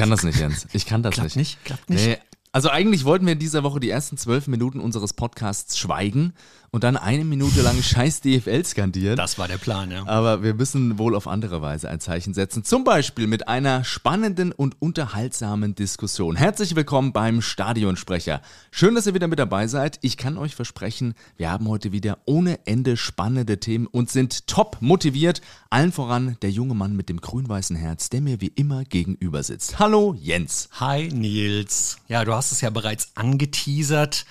kann das nicht, Jens. Ich kann das Klappt nicht. nicht? Klappt nicht? Nee. Also eigentlich wollten wir in dieser Woche die ersten zwölf Minuten unseres Podcasts schweigen und dann eine Minute lang scheiß DFL skandieren. Das war der Plan, ja. Aber wir müssen wohl auf andere Weise ein Zeichen setzen. Zum Beispiel mit einer spannenden und unterhaltsamen Diskussion. Herzlich willkommen beim Stadionsprecher. Schön, dass ihr wieder mit dabei seid. Ich kann euch versprechen, wir haben heute wieder ohne Ende spannende Themen und sind top motiviert. Allen voran der junge Mann mit dem grün-weißen Herz, der mir wie immer gegenüber sitzt. Hallo Jens. Hi Nils. Ja, du hast es ja bereits angeteasert.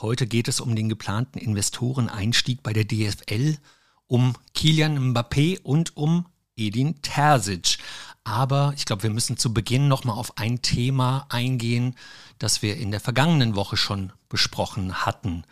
Heute geht es um den geplanten Investoreneinstieg bei der DFL, um Kilian Mbappé und um Edin Terzic. Aber ich glaube, wir müssen zu Beginn nochmal auf ein Thema eingehen, das wir in der vergangenen Woche schon besprochen hatten.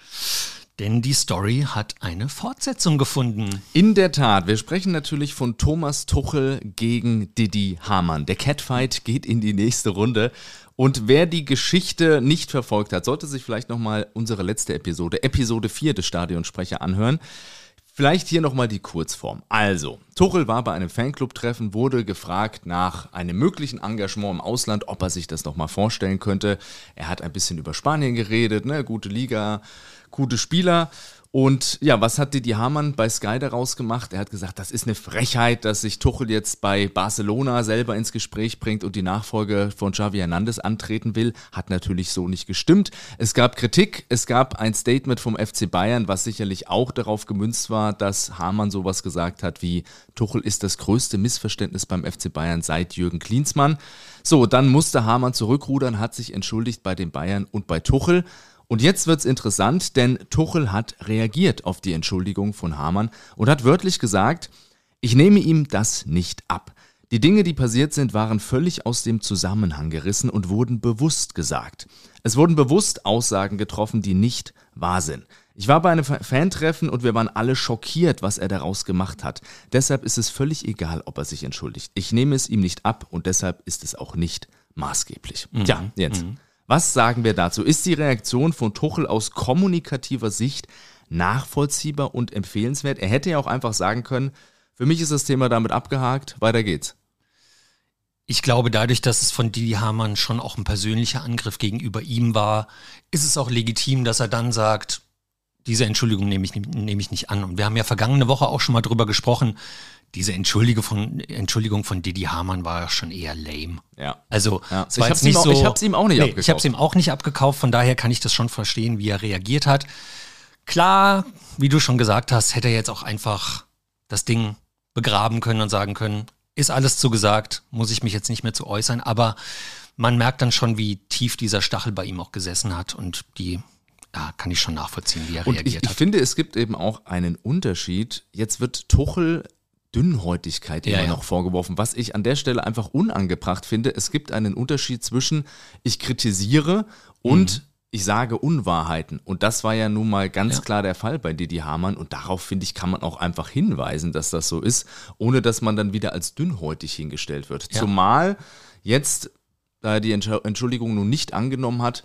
Denn die Story hat eine Fortsetzung gefunden. In der Tat, wir sprechen natürlich von Thomas Tuchel gegen Didi Hamann. Der Catfight geht in die nächste Runde. Und wer die Geschichte nicht verfolgt hat, sollte sich vielleicht nochmal unsere letzte Episode, Episode 4 des Stadionsprecher anhören. Vielleicht hier nochmal die Kurzform. Also, Tuchel war bei einem Fanclub-Treffen, wurde gefragt nach einem möglichen Engagement im Ausland, ob er sich das nochmal vorstellen könnte. Er hat ein bisschen über Spanien geredet, ne, gute Liga, gute Spieler. Und ja, was hat Didi Hamann bei Sky daraus gemacht? Er hat gesagt, das ist eine Frechheit, dass sich Tuchel jetzt bei Barcelona selber ins Gespräch bringt und die Nachfolge von Xavi Hernandez antreten will. Hat natürlich so nicht gestimmt. Es gab Kritik, es gab ein Statement vom FC Bayern, was sicherlich auch darauf gemünzt war, dass Hamann sowas gesagt hat wie Tuchel ist das größte Missverständnis beim FC Bayern seit Jürgen Klinsmann. So, dann musste Hamann zurückrudern, hat sich entschuldigt bei den Bayern und bei Tuchel. Und jetzt wird's interessant, denn Tuchel hat reagiert auf die Entschuldigung von Hamann und hat wörtlich gesagt, ich nehme ihm das nicht ab. Die Dinge, die passiert sind, waren völlig aus dem Zusammenhang gerissen und wurden bewusst gesagt. Es wurden bewusst Aussagen getroffen, die nicht wahr sind. Ich war bei einem Fantreffen und wir waren alle schockiert, was er daraus gemacht hat. Deshalb ist es völlig egal, ob er sich entschuldigt. Ich nehme es ihm nicht ab und deshalb ist es auch nicht maßgeblich. Mhm. Tja, jetzt. Mhm. Was sagen wir dazu? Ist die Reaktion von Tuchel aus kommunikativer Sicht nachvollziehbar und empfehlenswert? Er hätte ja auch einfach sagen können, für mich ist das Thema damit abgehakt, weiter geht's. Ich glaube, dadurch, dass es von Didi Hamann schon auch ein persönlicher Angriff gegenüber ihm war, ist es auch legitim, dass er dann sagt, diese Entschuldigung nehme ich, nehme ich nicht an. Und wir haben ja vergangene Woche auch schon mal drüber gesprochen, diese Entschuldigung von, Entschuldigung von Didi Hamann war schon eher lame. Ja. Also, ja. ich habe es so, hab's ihm auch nicht nee, abgekauft. Ich habe es ihm auch nicht abgekauft, von daher kann ich das schon verstehen, wie er reagiert hat. Klar, wie du schon gesagt hast, hätte er jetzt auch einfach das Ding begraben können und sagen können, ist alles zugesagt, muss ich mich jetzt nicht mehr zu äußern, aber man merkt dann schon, wie tief dieser Stachel bei ihm auch gesessen hat und die ja, kann ich schon nachvollziehen, wie er und reagiert ich, hat. Ich finde, es gibt eben auch einen Unterschied. Jetzt wird Tuchel Dünnhäutigkeit immer Ja, ja. noch vorgeworfen, was ich an der Stelle einfach unangebracht finde. Es gibt einen Unterschied zwischen ich kritisiere und Mhm. ich sage Unwahrheiten. Und das war ja nun mal ganz Ja. klar der Fall bei Didi Hamann. Und darauf, finde ich, kann man auch einfach hinweisen, dass das so ist, ohne dass man dann wieder als dünnhäutig hingestellt wird. Zumal jetzt, da er die Entsch- Entschuldigung nun nicht angenommen hat,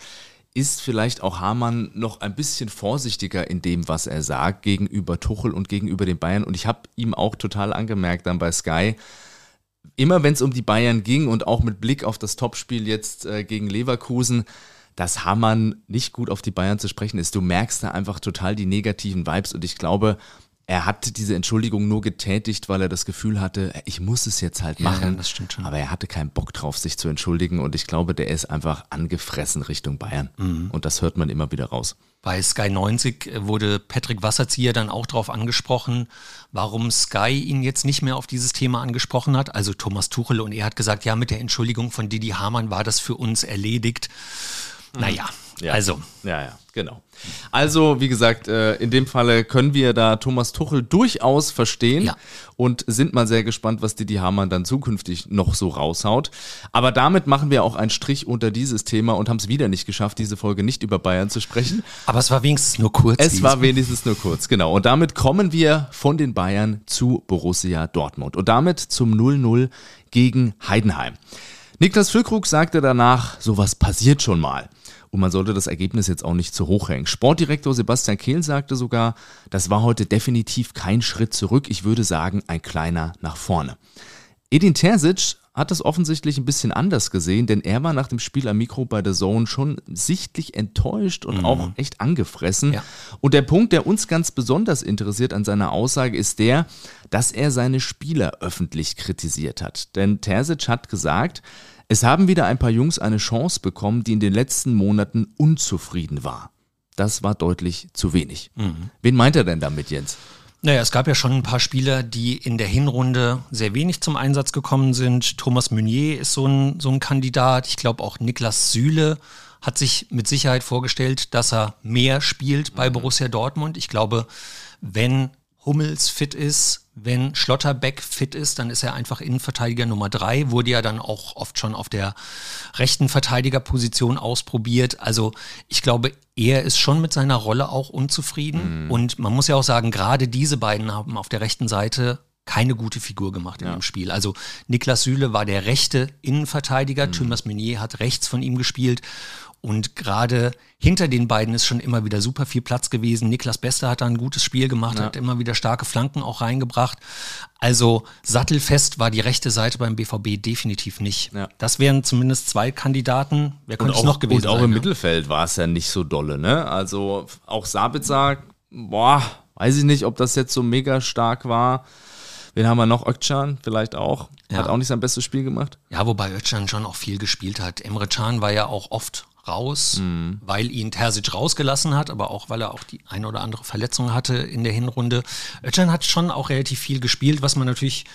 ist vielleicht auch Hamann noch ein bisschen vorsichtiger in dem, was er sagt, gegenüber Tuchel und gegenüber den Bayern. Und ich habe ihm auch total angemerkt dann bei Sky, immer wenn es um die Bayern ging und auch mit Blick auf das Topspiel jetzt äh, gegen Leverkusen, dass Hamann nicht gut auf die Bayern zu sprechen ist. Du merkst da einfach total die negativen Vibes und ich glaube, er hat diese Entschuldigung nur getätigt, weil er das Gefühl hatte, ich muss es jetzt halt Ja, machen. das stimmt schon. Aber er hatte keinen Bock drauf, sich zu entschuldigen und ich glaube, der ist einfach angefressen Richtung Bayern. Mhm. Und das hört man immer wieder raus. Bei Sky 90 wurde Patrick Wasserzieher dann auch darauf angesprochen, warum Sky ihn jetzt nicht mehr auf dieses Thema angesprochen hat. Also Thomas Tuchel und er hat gesagt, ja, mit der Entschuldigung von Didi Hamann war das für uns erledigt. Naja, Ja. also Ja, ja, genau. Also, wie gesagt, äh, in dem Falle können wir da Thomas Tuchel durchaus verstehen Ja. und sind mal sehr gespannt, was Didi Hamann dann zukünftig noch so raushaut. Aber damit machen wir auch einen Strich unter dieses Thema und haben es wieder nicht geschafft, diese Folge nicht über Bayern zu sprechen. aber es war wenigstens nur kurz. Es war wenigstens nur kurz, genau. Und damit kommen wir von den Bayern zu Borussia Dortmund und damit zum 0-0 gegen Heidenheim. Niklas Füllkrug sagte danach, sowas passiert schon mal. Und man sollte das Ergebnis jetzt auch nicht zu hoch hängen. Sportdirektor Sebastian Kehl sagte sogar, das war heute definitiv kein Schritt zurück, ich würde sagen ein kleiner nach vorne. Edin Terzic hat es offensichtlich ein bisschen anders gesehen, denn er war nach dem Spiel am Mikro bei der Zone schon sichtlich enttäuscht und mhm. auch echt angefressen. Ja. Und der Punkt, der uns ganz besonders interessiert an seiner Aussage, ist der, dass er seine Spieler öffentlich kritisiert hat. Denn Terzic hat gesagt, es haben wieder ein paar Jungs eine Chance bekommen, die in den letzten Monaten unzufrieden war. Das war deutlich zu wenig. Mhm. Wen meint er denn damit, Jens? Naja, es gab ja schon ein paar Spieler, die in der Hinrunde sehr wenig zum Einsatz gekommen sind. Thomas Meunier ist so ein, so ein Kandidat. Ich glaube auch Niklas Süle hat sich mit Sicherheit vorgestellt, dass er mehr spielt bei mhm. Borussia Dortmund. Ich glaube, wenn Hummels fit ist, wenn Schlotterbeck fit ist, dann ist er einfach Innenverteidiger Nummer drei. Wurde ja dann auch oft schon auf der rechten Verteidigerposition ausprobiert. Also ich glaube, er ist schon mit seiner Rolle auch unzufrieden. Mhm. Und man muss ja auch sagen, gerade diese beiden haben auf der rechten Seite keine gute Figur gemacht in ja. dem Spiel. Also Niklas Süle war der rechte Innenverteidiger, mhm. Thomas Meunier hat rechts von ihm gespielt und gerade hinter den beiden ist schon immer wieder super viel Platz gewesen. Niklas Bester hat da ein gutes Spiel gemacht, ja. hat immer wieder starke Flanken auch reingebracht. Also sattelfest war die rechte Seite beim BVB definitiv nicht. Ja. Das wären zumindest zwei Kandidaten. Wer könnte es noch gewesen sein? Und auch sein, im ja? Mittelfeld war es ja nicht so dolle. Ne? Also auch Sabitzer, boah, weiß ich nicht, ob das jetzt so mega stark war. Wen haben wir noch? Ökcan vielleicht auch. Ja. Hat auch nicht sein bestes Spiel gemacht. Ja, wobei Ökcan schon auch viel gespielt hat. Emre Can war ja auch oft raus, mhm. weil ihn Terzic rausgelassen hat, aber auch weil er auch die eine oder andere Verletzung hatte in der Hinrunde. Özcan hat schon auch relativ viel gespielt, was man natürlich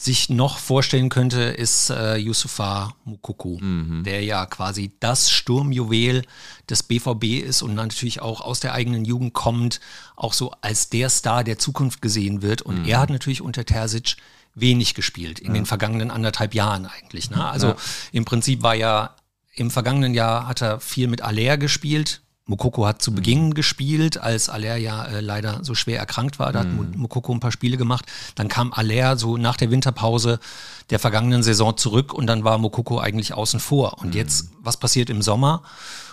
sich noch vorstellen könnte, ist äh, Yusufa Mukoko, mhm. der ja quasi das Sturmjuwel des BVB ist und natürlich auch aus der eigenen Jugend kommt, auch so als der Star der Zukunft gesehen wird. Und mhm. er hat natürlich unter Terzic wenig gespielt in ja. den vergangenen anderthalb Jahren eigentlich. Ne? Also ja. im Prinzip war ja im vergangenen Jahr hat er viel mit Aller gespielt. Mokoko hat zu mhm. Beginn gespielt, als Aller ja äh, leider so schwer erkrankt war. Da hat mhm. Mokoko ein paar Spiele gemacht. Dann kam Aller so nach der Winterpause der vergangenen Saison zurück und dann war Mokoko eigentlich außen vor. Und mhm. jetzt, was passiert im Sommer?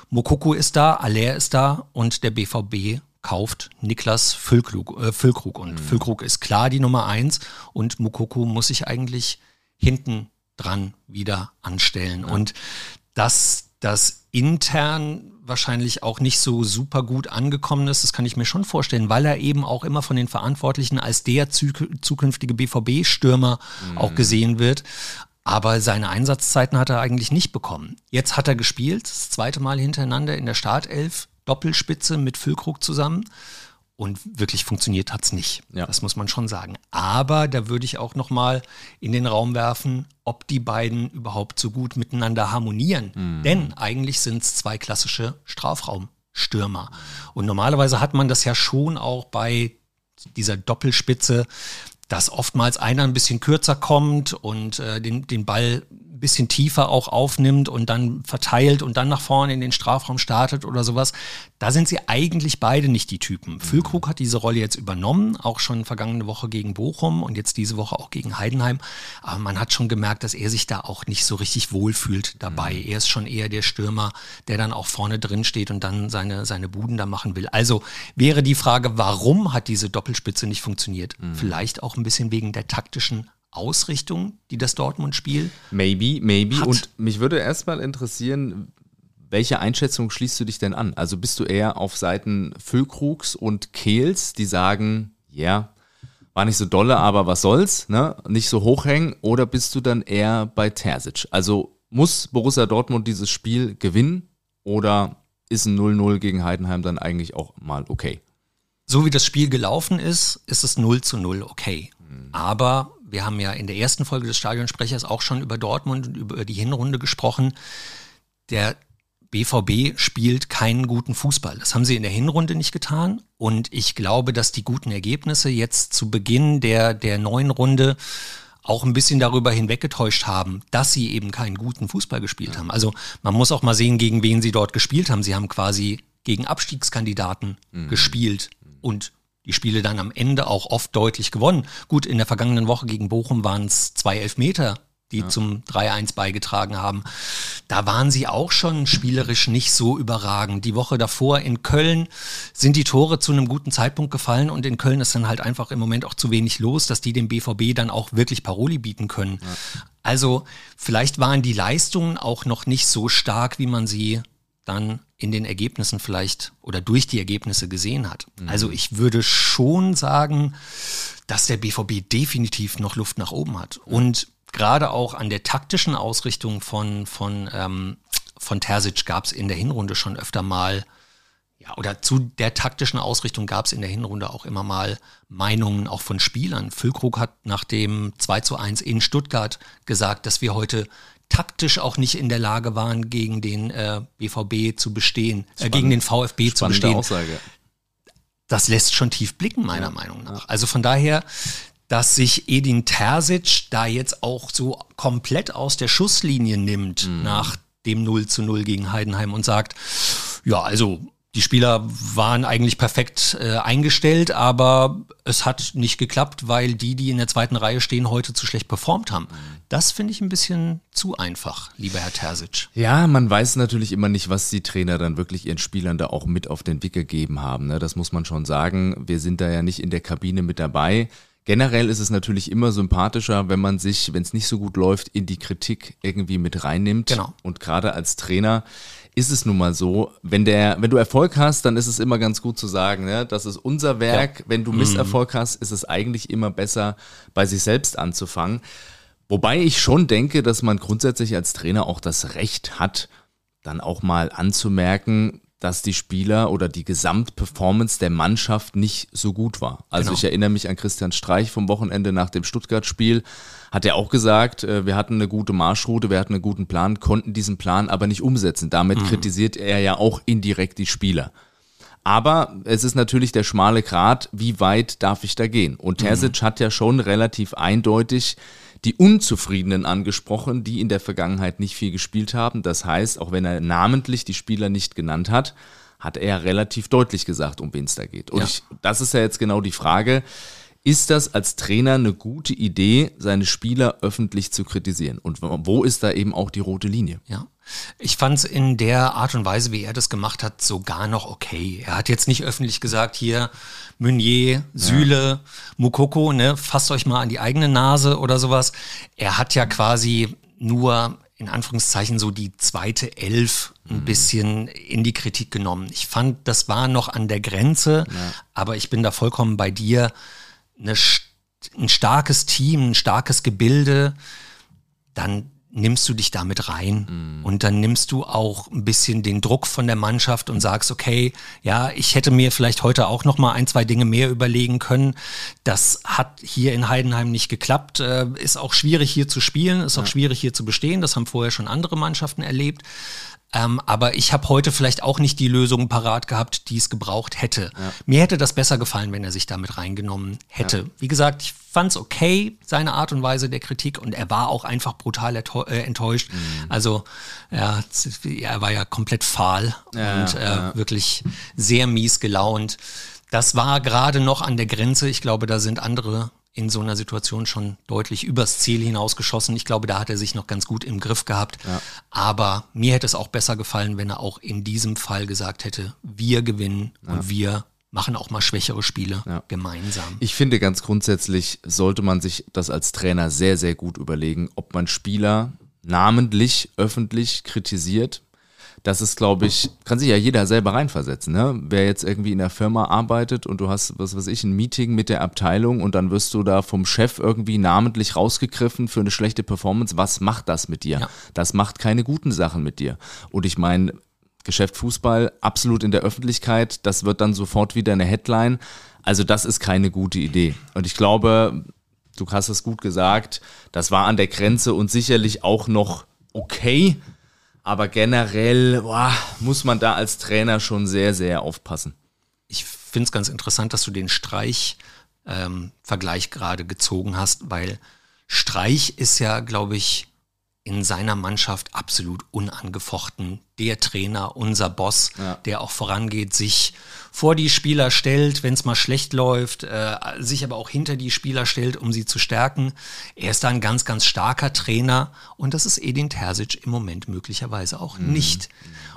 Mokoko ist da, Aller ist da und der BVB kauft Niklas Füllkrug. Äh, Füllkrug. Und mhm. Füllkrug ist klar die Nummer eins und Mokoko muss sich eigentlich hinten dran wieder anstellen. Ja. Und dass das intern wahrscheinlich auch nicht so super gut angekommen ist. Das kann ich mir schon vorstellen, weil er eben auch immer von den Verantwortlichen als der zukünftige BVB-Stürmer mhm. auch gesehen wird. Aber seine Einsatzzeiten hat er eigentlich nicht bekommen. Jetzt hat er gespielt, das zweite Mal hintereinander in der Startelf, Doppelspitze mit Füllkrug zusammen. Und wirklich funktioniert hat's nicht. Ja. Das muss man schon sagen. Aber da würde ich auch noch mal in den Raum werfen, ob die beiden überhaupt so gut miteinander harmonieren. Mhm. Denn eigentlich sind es zwei klassische Strafraumstürmer. Und normalerweise hat man das ja schon auch bei dieser Doppelspitze, dass oftmals einer ein bisschen kürzer kommt und äh, den, den Ball bisschen tiefer auch aufnimmt und dann verteilt und dann nach vorne in den Strafraum startet oder sowas. Da sind sie eigentlich beide nicht die Typen. Mhm. Füllkrug hat diese Rolle jetzt übernommen, auch schon vergangene Woche gegen Bochum und jetzt diese Woche auch gegen Heidenheim. Aber man hat schon gemerkt, dass er sich da auch nicht so richtig wohlfühlt dabei. Mhm. Er ist schon eher der Stürmer, der dann auch vorne drin steht und dann seine, seine Buden da machen will. Also wäre die Frage, warum hat diese Doppelspitze nicht funktioniert? Mhm. Vielleicht auch ein bisschen wegen der taktischen Ausrichtung, die das Dortmund-Spiel Maybe, maybe. Hat. Und mich würde erstmal interessieren, welche Einschätzung schließt du dich denn an? Also bist du eher auf Seiten Füllkrugs und Kehls, die sagen, ja, yeah, war nicht so dolle, aber was soll's, ne? Nicht so hochhängen, oder bist du dann eher bei Terzic? Also muss Borussia Dortmund dieses Spiel gewinnen oder ist ein 0-0 gegen Heidenheim dann eigentlich auch mal okay? So wie das Spiel gelaufen ist, ist es 0 zu 0 okay. Mhm. Aber wir haben ja in der ersten Folge des Stadionsprechers auch schon über Dortmund und über die Hinrunde gesprochen. Der BVB spielt keinen guten Fußball. Das haben sie in der Hinrunde nicht getan. Und ich glaube, dass die guten Ergebnisse jetzt zu Beginn der, der neuen Runde auch ein bisschen darüber hinweggetäuscht haben, dass sie eben keinen guten Fußball gespielt ja. haben. Also man muss auch mal sehen, gegen wen sie dort gespielt haben. Sie haben quasi gegen Abstiegskandidaten mhm. gespielt und die Spiele dann am Ende auch oft deutlich gewonnen. Gut, in der vergangenen Woche gegen Bochum waren es zwei Elfmeter, die ja. zum 3-1 beigetragen haben. Da waren sie auch schon spielerisch nicht so überragend. Die Woche davor in Köln sind die Tore zu einem guten Zeitpunkt gefallen und in Köln ist dann halt einfach im Moment auch zu wenig los, dass die dem BVB dann auch wirklich Paroli bieten können. Ja. Also vielleicht waren die Leistungen auch noch nicht so stark, wie man sie dann in den Ergebnissen vielleicht oder durch die Ergebnisse gesehen hat. Mhm. Also ich würde schon sagen, dass der BVB definitiv noch Luft nach oben hat. Und gerade auch an der taktischen Ausrichtung von, von, ähm, von Terzic gab es in der Hinrunde schon öfter mal, ja, oder zu der taktischen Ausrichtung gab es in der Hinrunde auch immer mal Meinungen auch von Spielern. Füllkrug hat nach dem 2 zu 1 in Stuttgart gesagt, dass wir heute taktisch auch nicht in der Lage waren, gegen den äh, BVB zu bestehen, äh, gegen den VfB zu bestehen. Aussage. Das lässt schon tief blicken, meiner ja. Meinung nach. Also von daher, dass sich Edin Terzic da jetzt auch so komplett aus der Schusslinie nimmt mhm. nach dem 0 zu 0 gegen Heidenheim und sagt, ja, also die Spieler waren eigentlich perfekt äh, eingestellt, aber es hat nicht geklappt, weil die, die in der zweiten Reihe stehen, heute zu schlecht performt haben. Das finde ich ein bisschen zu einfach, lieber Herr Terzic. Ja, man weiß natürlich immer nicht, was die Trainer dann wirklich ihren Spielern da auch mit auf den Weg gegeben haben. Ne? Das muss man schon sagen. Wir sind da ja nicht in der Kabine mit dabei. Generell ist es natürlich immer sympathischer, wenn man sich, wenn es nicht so gut läuft, in die Kritik irgendwie mit reinnimmt. Genau. Und gerade als Trainer ist es nun mal so, wenn der, wenn du Erfolg hast, dann ist es immer ganz gut zu sagen, ne? das ist unser Werk. Ja. Wenn du Misserfolg mhm. hast, ist es eigentlich immer besser, bei sich selbst anzufangen. Wobei ich schon denke, dass man grundsätzlich als Trainer auch das Recht hat, dann auch mal anzumerken, dass die Spieler oder die Gesamtperformance der Mannschaft nicht so gut war. Also genau. ich erinnere mich an Christian Streich vom Wochenende nach dem Stuttgart-Spiel. Hat er auch gesagt, äh, wir hatten eine gute Marschroute, wir hatten einen guten Plan, konnten diesen Plan aber nicht umsetzen. Damit mhm. kritisiert er ja auch indirekt die Spieler. Aber es ist natürlich der schmale Grat, wie weit darf ich da gehen? Und Terzic mhm. hat ja schon relativ eindeutig die Unzufriedenen angesprochen, die in der Vergangenheit nicht viel gespielt haben. Das heißt, auch wenn er namentlich die Spieler nicht genannt hat, hat er relativ deutlich gesagt, um wen es da geht. Und ja. ich, das ist ja jetzt genau die Frage. Ist das als Trainer eine gute Idee, seine Spieler öffentlich zu kritisieren? Und wo ist da eben auch die rote Linie? Ja. Ich fand es in der Art und Weise, wie er das gemacht hat, sogar noch okay. Er hat jetzt nicht öffentlich gesagt, hier Meunier, Süle, ja. Mukoko, ne, fasst euch mal an die eigene Nase oder sowas. Er hat ja quasi nur in Anführungszeichen so die zweite Elf ein mhm. bisschen in die Kritik genommen. Ich fand, das war noch an der Grenze, ja. aber ich bin da vollkommen bei dir. Eine, ein starkes Team, ein starkes Gebilde, dann nimmst du dich damit rein mhm. und dann nimmst du auch ein bisschen den Druck von der Mannschaft und sagst, okay, ja, ich hätte mir vielleicht heute auch noch mal ein, zwei Dinge mehr überlegen können. Das hat hier in Heidenheim nicht geklappt. Äh, ist auch schwierig hier zu spielen, ist auch schwierig hier zu bestehen. Das haben vorher schon andere Mannschaften erlebt. Ähm, aber ich habe heute vielleicht auch nicht die Lösung parat gehabt, die es gebraucht hätte. Ja. Mir hätte das besser gefallen, wenn er sich damit reingenommen hätte. Ja. Wie gesagt, ich fand es okay, seine Art und Weise der Kritik, und er war auch einfach brutal äh, enttäuscht. Mhm. Also ja, er war ja komplett fahl und äh, wirklich sehr mies gelaunt. Das war gerade noch an der Grenze. Ich glaube, da sind andere in so einer Situation schon deutlich übers Ziel hinausgeschossen. Ich glaube, da hat er sich noch ganz gut im Griff gehabt. Ja. Aber mir hätte es auch besser gefallen, wenn er auch in diesem Fall gesagt hätte, wir gewinnen ja. und wir machen auch mal schwächere Spiele ja. gemeinsam. Ich finde ganz grundsätzlich sollte man sich das als Trainer sehr, sehr gut überlegen, ob man Spieler namentlich öffentlich kritisiert das ist, glaube ich, kann sich ja jeder selber reinversetzen. Ne? Wer jetzt irgendwie in der Firma arbeitet und du hast, was weiß ich, ein Meeting mit der Abteilung und dann wirst du da vom Chef irgendwie namentlich rausgegriffen für eine schlechte Performance, was macht das mit dir? Ja. Das macht keine guten Sachen mit dir. Und ich meine, Geschäft Fußball absolut in der Öffentlichkeit, das wird dann sofort wieder eine Headline. Also das ist keine gute Idee. Und ich glaube, du hast es gut gesagt, das war an der Grenze und sicherlich auch noch okay, aber generell boah, muss man da als Trainer schon sehr, sehr aufpassen. Ich finde es ganz interessant, dass du den Streich-Vergleich ähm, gerade gezogen hast, weil Streich ist ja, glaube ich, in seiner Mannschaft absolut unangefochten. Der Trainer, unser Boss, ja. der auch vorangeht, sich vor die Spieler stellt, wenn es mal schlecht läuft, äh, sich aber auch hinter die Spieler stellt, um sie zu stärken. Er ist da ein ganz, ganz starker Trainer und das ist Edin Terzic im Moment möglicherweise auch mhm. nicht.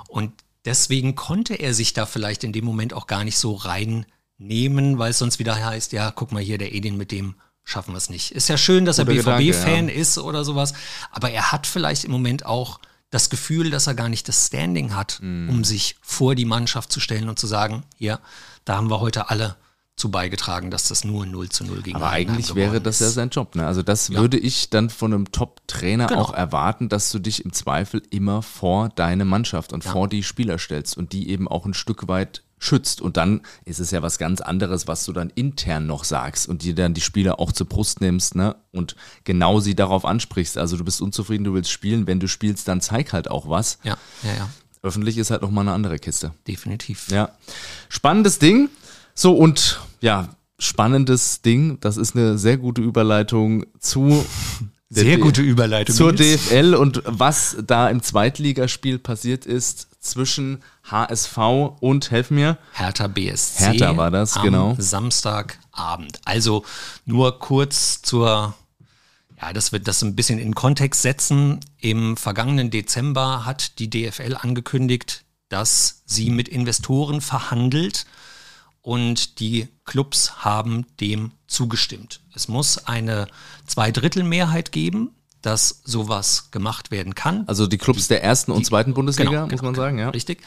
Und deswegen konnte er sich da vielleicht in dem Moment auch gar nicht so reinnehmen, weil es sonst wieder heißt, ja, guck mal hier, der Edin mit dem schaffen wir es nicht. Ist ja schön, dass Guter er BVB-Fan Gedanke, ist oder sowas, aber er hat vielleicht im Moment auch das Gefühl, dass er gar nicht das Standing hat, Mhm. um sich vor die Mannschaft zu stellen und zu sagen, hier, da haben wir heute alle zu beigetragen, dass das nur 0 zu 0 gegen Aber Heidenheim eigentlich wäre das ja sein Job. Ne? Also das würde ich dann von einem Top-Trainer Genau. auch erwarten, dass du dich im Zweifel immer vor deine Mannschaft und vor die Spieler stellst und die eben auch ein Stück weit schützt. Und dann ist es ja was ganz anderes, was du dann intern noch sagst und dir dann die Spieler auch zur Brust nimmst ne? und genau sie darauf ansprichst. Also du bist unzufrieden, du willst spielen. Wenn du spielst, dann zeig halt auch was. Ja, ja, ja, Öffentlich ist halt nochmal eine andere Kiste. definitiv. Ja. Spannendes Ding. So, und ja, spannendes Ding. Das ist eine sehr gute Überleitung zu Sehr D- gute Überleitung. zur Nils. DFL und was da im Zweitligaspiel passiert ist zwischen HSV und, helf mir, Hertha BSC. Hertha war das, am genau. Samstagabend. Also nur kurz zur, ja, das wird das ein bisschen in Kontext setzen. Im vergangenen Dezember hat die DFL angekündigt, dass sie mit Investoren verhandelt und die Clubs haben dem zugestimmt. Es muss eine Zweidrittelmehrheit geben, dass sowas gemacht werden kann. also die Clubs der ersten und zweiten Bundesliga, Genau, muss genau, man sagen, ja. Richtig.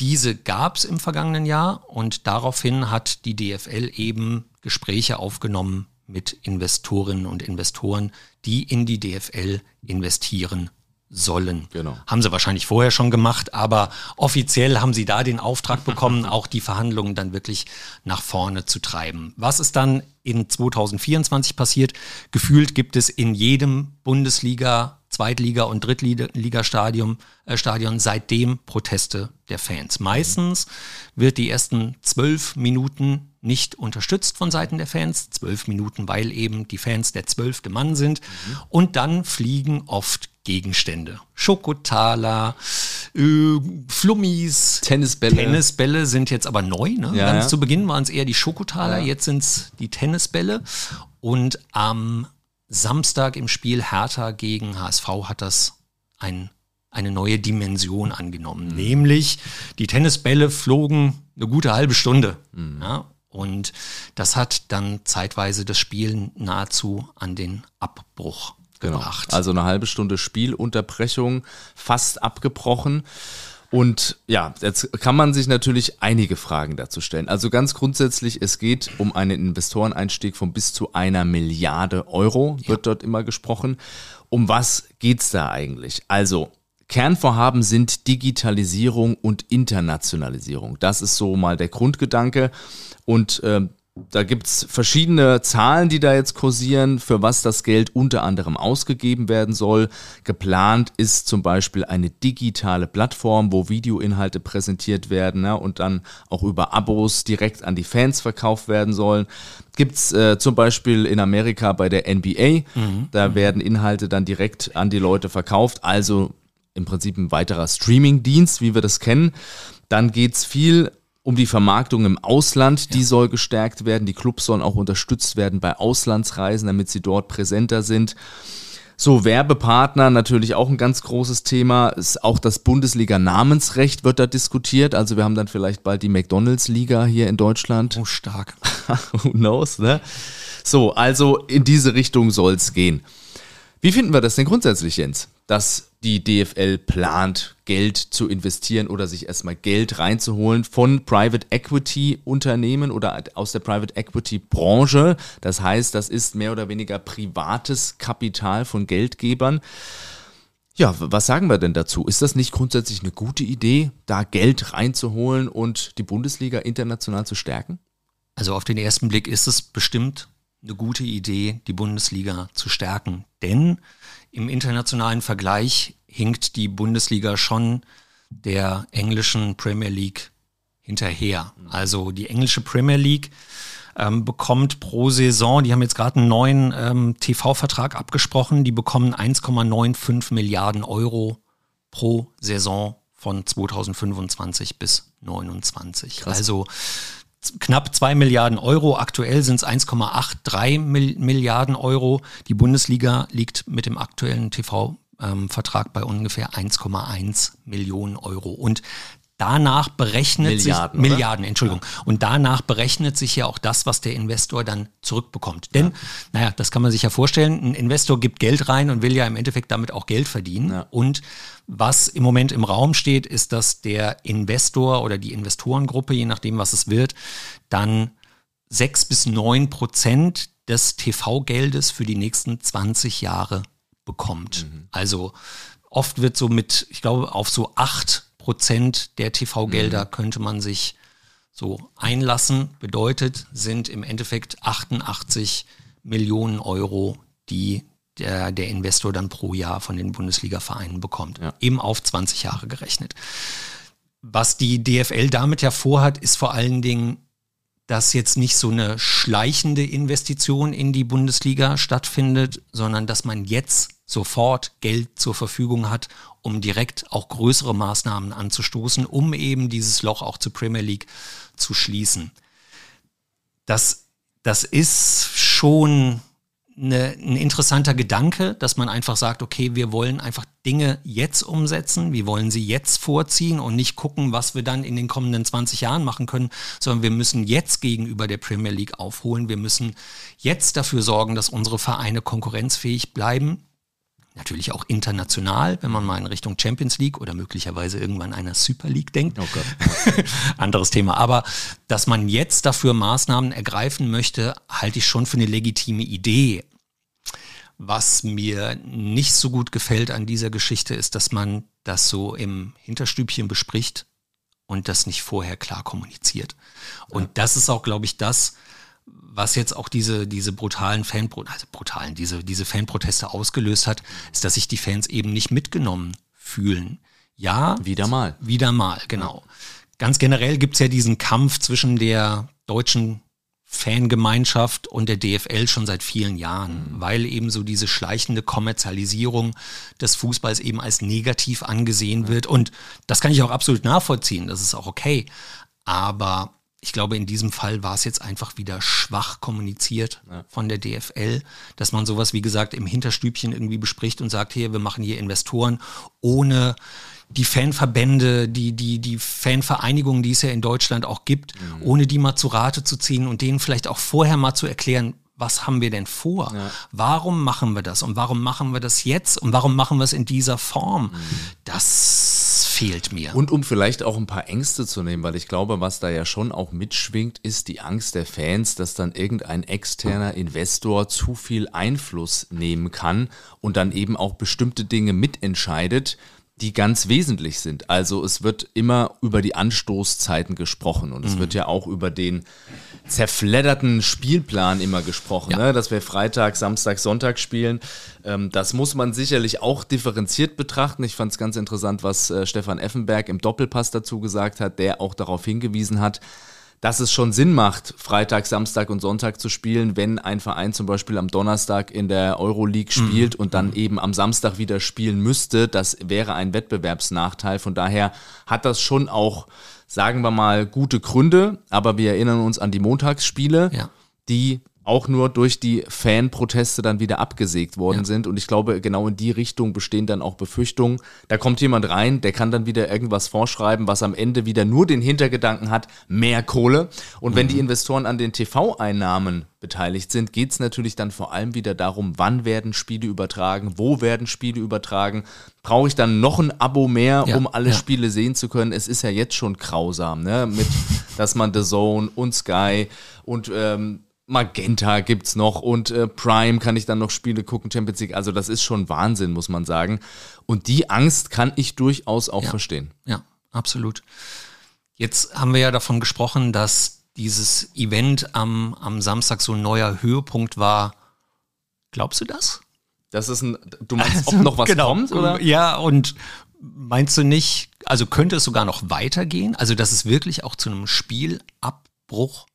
Diese gab es im vergangenen Jahr und daraufhin hat die DFL eben Gespräche aufgenommen mit Investorinnen und Investoren, die in die DFL investieren sollen. Genau. Haben sie wahrscheinlich vorher schon gemacht, aber offiziell haben sie da den Auftrag bekommen, auch die Verhandlungen dann wirklich nach vorne zu treiben. Was ist dann in 2024 passiert? Gefühlt gibt es in jedem Bundesliga, Zweitliga und Drittligastadion äh, Stadion seitdem Proteste der Fans. Meistens wird die ersten zwölf Minuten nicht unterstützt von Seiten der Fans. Zwölf Minuten, weil eben die Fans der zwölfte Mann sind. Und dann fliegen oft Gegenstände. Schokotaler, äh, Flummis, Tennisbälle. Tennisbälle sind jetzt aber neu. Ne? Ja, Ganz ja. zu Beginn waren es eher die Schokotaler, jetzt sind es die Tennisbälle. Und am Samstag im Spiel Hertha gegen HSV hat das ein, eine neue Dimension angenommen. Mhm. Nämlich die Tennisbälle flogen eine gute halbe Stunde. Mhm. Ja? Und das hat dann zeitweise das Spiel nahezu an den Abbruch Genau. gebracht. Also eine halbe Stunde Spielunterbrechung, fast abgebrochen. Und ja, jetzt kann man sich natürlich einige Fragen dazu stellen. Also ganz grundsätzlich, es geht um einen Investoreneinstieg von bis zu einer Milliarde Euro, wird dort immer gesprochen. Um was geht's da eigentlich? Also Kernvorhaben sind Digitalisierung und Internationalisierung. Das ist so mal der Grundgedanke. Und ähm, da gibt's verschiedene Zahlen, die da jetzt kursieren, für was das Geld unter anderem ausgegeben werden soll. Geplant ist zum Beispiel eine digitale Plattform, wo Videoinhalte präsentiert werden ne, und dann auch über Abos direkt an die Fans verkauft werden sollen. Gibt's äh, zum Beispiel in Amerika bei der NBA, da werden Inhalte dann direkt an die Leute verkauft. Also im Prinzip ein weiterer Streaming-Dienst, wie wir das kennen. Dann geht's viel um die Vermarktung im Ausland, die soll gestärkt werden. Die Clubs sollen auch unterstützt werden bei Auslandsreisen, damit sie dort präsenter sind. So, Werbepartner natürlich auch ein ganz großes Thema. Ist auch das Bundesliga-Namensrecht wird da diskutiert. Also wir haben dann vielleicht bald die McDonalds-Liga hier in Deutschland. oh, stark. Who knows, ne? So, also in diese Richtung soll es gehen. Wie finden wir das denn grundsätzlich, Jens? Dass die DFL plant, Geld zu investieren oder sich erstmal Geld reinzuholen von Private Equity Unternehmen oder aus der Private Equity Branche. Das heißt, das ist mehr oder weniger privates Kapital von Geldgebern. Ja, was sagen wir denn dazu? Ist das nicht grundsätzlich eine gute Idee, da Geld reinzuholen und die Bundesliga international zu stärken? Also auf den ersten Blick ist es bestimmt eine gute Idee, die Bundesliga zu stärken. Denn im internationalen Vergleich hinkt die Bundesliga schon der englischen Premier League hinterher. Also die englische Premier League ähm, bekommt pro Saison, die haben jetzt gerade einen neuen ähm, TV-Vertrag abgesprochen, die bekommen 1,95 Milliarden Euro pro Saison von 2025 bis 2029. Also knapp 2 Milliarden Euro. Aktuell sind es 1,83 Mil Milliarden Euro. Die Bundesliga liegt mit dem aktuellen TV-Vertrag bei ungefähr 1,1 Millionen Euro. Und danach berechnet Milliarden, sich? Milliarden, Entschuldigung. Und danach berechnet sich ja auch das, was der Investor dann zurückbekommt. Denn, naja, das kann man sich ja vorstellen, ein Investor gibt Geld rein und will ja im Endeffekt damit auch Geld verdienen. Ja. Und was im Moment im Raum steht, ist, dass der Investor oder die Investorengruppe, je nachdem, was es wird, dann sechs bis neun Prozent des TV-Geldes für die nächsten 20 Jahre bekommt. Also oft wird so mit, ich glaube, auf so acht Prozent der TV-Gelder könnte man sich so einlassen. Bedeutet, sind im Endeffekt 88 Millionen Euro, die der, der Investor dann pro Jahr von den Bundesliga-Vereinen bekommt. Ja. Eben auf 20 Jahre gerechnet. Was die DFL damit ja vorhat, ist vor allen Dingen, dass jetzt nicht so eine schleichende Investition in die Bundesliga stattfindet, sondern dass man jetzt sofort Geld zur Verfügung hat, um direkt auch größere Maßnahmen anzustoßen, um eben dieses Loch auch zur Premier League zu schließen. Das, das ist schon eine, ein interessanter Gedanke, dass man einfach sagt, okay, wir wollen einfach Dinge jetzt umsetzen, wir wollen sie jetzt vorziehen und nicht gucken, was wir dann in den kommenden 20 Jahren machen können, sondern wir müssen jetzt gegenüber der Premier League aufholen, wir müssen jetzt dafür sorgen, dass unsere Vereine konkurrenzfähig bleiben. Natürlich auch international, wenn man mal in Richtung Champions League oder möglicherweise irgendwann einer Super League denkt. Oh Gott. Anderes Thema. Aber dass man jetzt dafür Maßnahmen ergreifen möchte, halte ich schon für eine legitime Idee. Was mir nicht so gut gefällt an dieser Geschichte ist, dass man das so im Hinterstübchen bespricht und das nicht vorher klar kommuniziert. Und das ist auch, glaube ich, das, was jetzt auch diese, diese brutalen Fanpro also brutalen, diese, diese Fanproteste ausgelöst hat, ist, dass sich die Fans eben nicht mitgenommen fühlen. Ja, Wieder mal. wieder mal, genau. Ganz generell gibt's ja diesen Kampf zwischen der deutschen Fangemeinschaft und der DFL schon seit vielen Jahren, weil eben so diese schleichende Kommerzialisierung des Fußballs eben als negativ angesehen wird. Und das kann ich auch absolut nachvollziehen, das ist auch okay. Aber ich glaube, in diesem Fall war es jetzt einfach wieder schwach kommuniziert von der DFL, dass man sowas, wie gesagt, im Hinterstübchen irgendwie bespricht und sagt, hier, wir machen hier Investoren, ohne die Fanverbände, die, die, die Fanvereinigungen, die es ja in Deutschland auch gibt, ohne die mal zu Rate zu ziehen und denen vielleicht auch vorher mal zu erklären, was haben wir denn vor? Warum machen wir das? Und warum machen wir das jetzt? Und warum machen wir es in dieser Form? Das fehlt mir. Und um vielleicht auch ein paar Ängste zu nehmen, weil ich glaube, was da ja schon auch mitschwingt, ist die Angst der Fans, dass dann irgendein externer Investor zu viel Einfluss nehmen kann und dann eben auch bestimmte Dinge mitentscheidet, die ganz wesentlich sind. Also es wird immer über die Anstoßzeiten gesprochen und es wird ja auch über den zerfledderten Spielplan immer gesprochen, Ja. ne? dass wir Freitag, Samstag, Sonntag spielen. Ähm, das muss man sicherlich auch differenziert betrachten. Ich fand es ganz interessant, was äh, Stefan Effenberg im Doppelpass dazu gesagt hat, der auch darauf hingewiesen hat, dass es schon Sinn macht, Freitag, Samstag und Sonntag zu spielen, wenn ein Verein zum Beispiel am Donnerstag in der Euroleague spielt und dann eben am Samstag wieder spielen müsste. Das wäre ein Wettbewerbsnachteil. Von daher hat das schon auch, sagen wir mal, gute Gründe. Aber wir erinnern uns an die Montagsspiele, Ja. die auch nur durch die Fanproteste dann wieder abgesägt worden Ja. sind. Und ich glaube, genau in die Richtung bestehen dann auch Befürchtungen. Da kommt jemand rein, der kann dann wieder irgendwas vorschreiben, was am Ende wieder nur den Hintergedanken hat, mehr Kohle. Und wenn die Investoren an den TV-Einnahmen beteiligt sind, geht es natürlich dann vor allem wieder darum, wann werden Spiele übertragen, wo werden Spiele übertragen. Brauche ich dann noch ein Abo mehr, Ja, um alle ja. Spiele sehen zu können? Es ist ja jetzt schon grausam, ne? Mit, dass man The Zone und Sky und ähm, Magenta gibt's noch und äh, Prime kann ich dann noch Spiele gucken, Champions League. Also das ist schon Wahnsinn, muss man sagen. Und die Angst kann ich durchaus auch Ja. verstehen. Ja, absolut. Jetzt haben wir ja davon gesprochen, dass dieses Event am, am Samstag so ein neuer Höhepunkt war. Glaubst du das? Das ist ein, du meinst, ob noch was Genau. kommt, oder? Ja, und meinst du nicht, also könnte es sogar noch weitergehen? Also, dass es wirklich auch zu einem Spielabbruch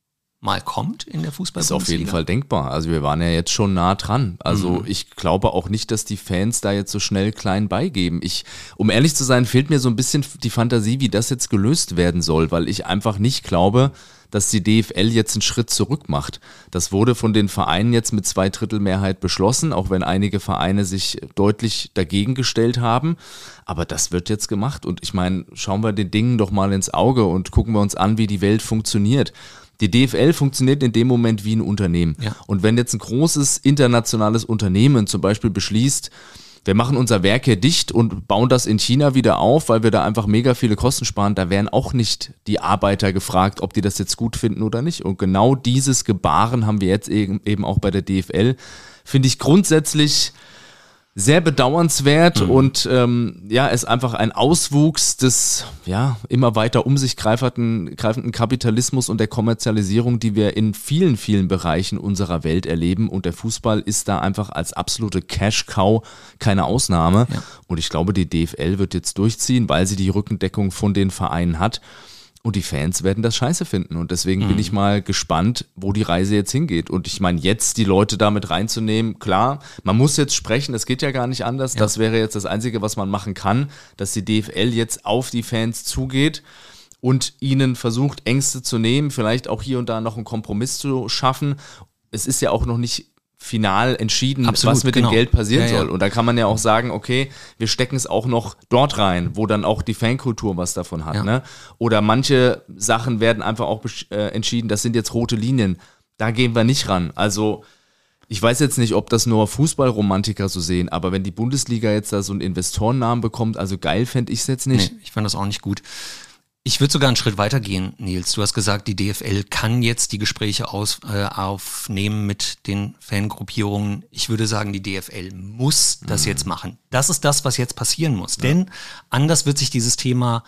mal kommt in der fußball Ist auf jeden Fall denkbar. Also wir waren ja jetzt schon nah dran. Also mhm. ich glaube auch nicht, dass die Fans da jetzt so schnell klein beigeben. Ich, um ehrlich zu sein, fehlt mir so ein bisschen die Fantasie, wie das jetzt gelöst werden soll, weil ich einfach nicht glaube, dass die DFL jetzt einen Schritt zurück macht. Das wurde von den Vereinen jetzt mit zwei Drittel Mehrheit beschlossen, auch wenn einige Vereine sich deutlich dagegen gestellt haben. Aber das wird jetzt gemacht. Und ich meine, schauen wir den Dingen doch mal ins Auge und gucken wir uns an, wie die Welt funktioniert. Die DFL funktioniert in dem Moment wie ein Unternehmen. Ja. Und wenn jetzt ein großes internationales Unternehmen zum Beispiel beschließt, wir machen unser Werk hier dicht und bauen das in China wieder auf, weil wir da einfach mega viele Kosten sparen, da wären auch nicht die Arbeiter gefragt, ob die das jetzt gut finden oder nicht. Und genau dieses Gebaren haben wir jetzt eben auch bei der DFL. Finde ich grundsätzlich sehr bedauernswert mhm. und ähm, ja, ist einfach ein Auswuchs des ja immer weiter um sich greifenden, greifenden Kapitalismus und der Kommerzialisierung, die wir in vielen, vielen Bereichen unserer Welt erleben. Und der Fußball ist da einfach als absolute Cash-Cow keine Ausnahme. Ja. Und ich glaube, die DFL wird jetzt durchziehen, weil sie die Rückendeckung von den Vereinen hat. Und die Fans werden das scheiße finden. Und deswegen mhm. bin ich mal gespannt, wo die Reise jetzt hingeht. Und ich meine, jetzt die Leute damit reinzunehmen, klar, man muss jetzt sprechen, es geht ja gar nicht anders. Ja. Das wäre jetzt das Einzige, was man machen kann, dass die DFL jetzt auf die Fans zugeht und ihnen versucht, Ängste zu nehmen, vielleicht auch hier und da noch einen Kompromiss zu schaffen. Es ist ja auch noch nicht final entschieden, Absolut, was mit genau. dem Geld passieren ja, soll. Ja. Und da kann man ja auch sagen, okay, wir stecken es auch noch dort rein, wo dann auch die Fankultur was davon hat. Ja. Ne? Oder manche Sachen werden einfach auch äh, entschieden, das sind jetzt rote Linien. Da gehen wir nicht ran. Also ich weiß jetzt nicht, ob das nur Fußballromantiker so sehen, aber wenn die Bundesliga jetzt da so einen Investorennamen bekommt, also geil fände ich es jetzt nicht. Nee, ich fand das auch nicht gut. Ich würde sogar einen Schritt weiter gehen, Nils. Du hast gesagt, die DFL kann jetzt die Gespräche aus, äh, aufnehmen mit den Fangruppierungen. Ich würde sagen, die DFL muss das mhm. jetzt machen. Das ist das, was jetzt passieren muss. Ja. Denn anders wird sich dieses Thema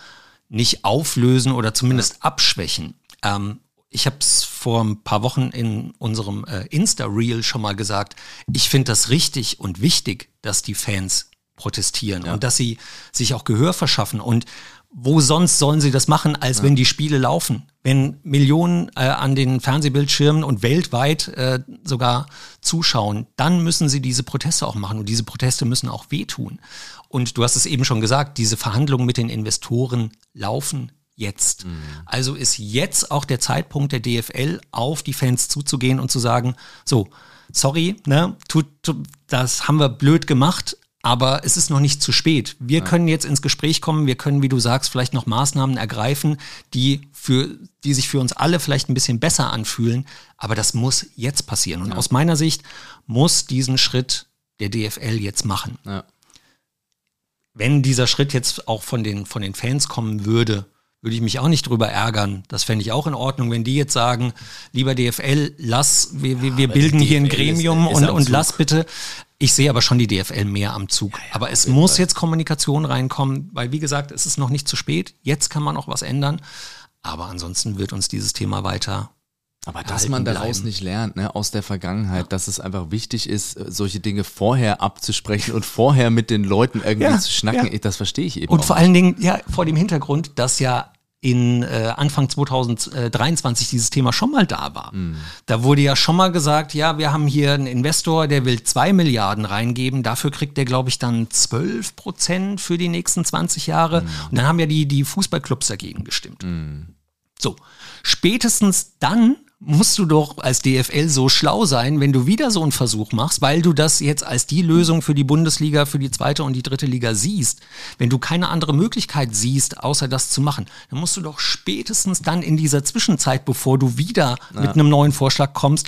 nicht auflösen oder zumindest ja. abschwächen. Ähm, ich habe es vor ein paar Wochen in unserem äh, Insta-Reel schon mal gesagt. Ich finde das richtig und wichtig, dass die Fans protestieren ja. und dass sie sich auch Gehör verschaffen. Und wo sonst sollen sie das machen, als ja. wenn die Spiele laufen? Wenn Millionen äh, an den Fernsehbildschirmen und weltweit äh, sogar zuschauen, dann müssen sie diese Proteste auch machen und diese Proteste müssen auch wehtun. Und du hast es eben schon gesagt, diese Verhandlungen mit den Investoren laufen jetzt. Mhm. Also ist jetzt auch der Zeitpunkt der DFL auf die Fans zuzugehen und zu sagen, so, sorry, ne, tut, tut, das haben wir blöd gemacht, aber es ist noch nicht zu spät. Wir ja. können jetzt ins Gespräch kommen, wir können, wie du sagst, vielleicht noch Maßnahmen ergreifen, die für, die sich für uns alle vielleicht ein bisschen besser anfühlen. Aber das muss jetzt passieren. Und ja. aus meiner Sicht muss diesen Schritt der DFL jetzt machen. Ja. Wenn dieser Schritt jetzt auch von den, von den Fans kommen würde, würde ich mich auch nicht drüber ärgern. Das fände ich auch in Ordnung, wenn die jetzt sagen, lieber DFL, lass, wir, wir, wir bilden hier ein Gremium ist, ist und, und lass bitte. Ich sehe aber schon die DFL mehr am Zug. Ja, ja, aber es muss jetzt Kommunikation reinkommen, weil wie gesagt, es ist noch nicht zu spät. Jetzt kann man auch was ändern. Aber ansonsten wird uns dieses Thema weiter aber dass man daraus bleiben. nicht lernt, ne, aus der Vergangenheit, ja. dass es einfach wichtig ist, solche Dinge vorher abzusprechen und vorher mit den Leuten irgendwie ja, zu schnacken, ja. das verstehe ich eben. Und vor nicht. allen Dingen, ja, vor dem Hintergrund, dass ja in äh, Anfang 2023 dieses Thema schon mal da war. Mhm. Da wurde ja schon mal gesagt, ja, wir haben hier einen Investor, der will zwei Milliarden reingeben, dafür kriegt der, glaube ich, dann 12 Prozent für die nächsten 20 Jahre. Mhm. Und dann haben ja die, die Fußballclubs dagegen gestimmt. Mhm. So, spätestens dann musst du doch als DFL so schlau sein, wenn du wieder so einen Versuch machst, weil du das jetzt als die Lösung für die Bundesliga, für die zweite und die dritte Liga siehst. Wenn du keine andere Möglichkeit siehst, außer das zu machen, dann musst du doch spätestens dann in dieser Zwischenzeit, bevor du wieder ja. mit einem neuen Vorschlag kommst,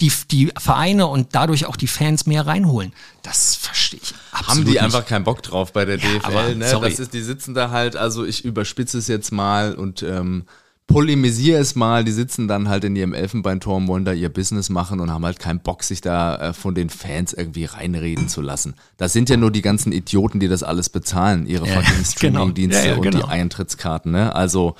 die, die Vereine und dadurch auch die Fans mehr reinholen. Das verstehe ich absolut Haben die nicht. einfach keinen Bock drauf bei der ja, DFL, aber, ne? Sorry. Das ist, die sitzen da halt, also ich überspitze es jetzt mal und ähm, polemisiere es mal, die sitzen dann halt in ihrem Elfenbeinturm, wollen da ihr Business machen und haben halt keinen Bock, sich da äh, von den Fans irgendwie reinreden zu lassen. Das sind ja nur die ganzen Idioten, die das alles bezahlen, ihre ja, fucking. Streaming-Dienste genau. ja, ja, genau. und die Eintrittskarten. Ne? Also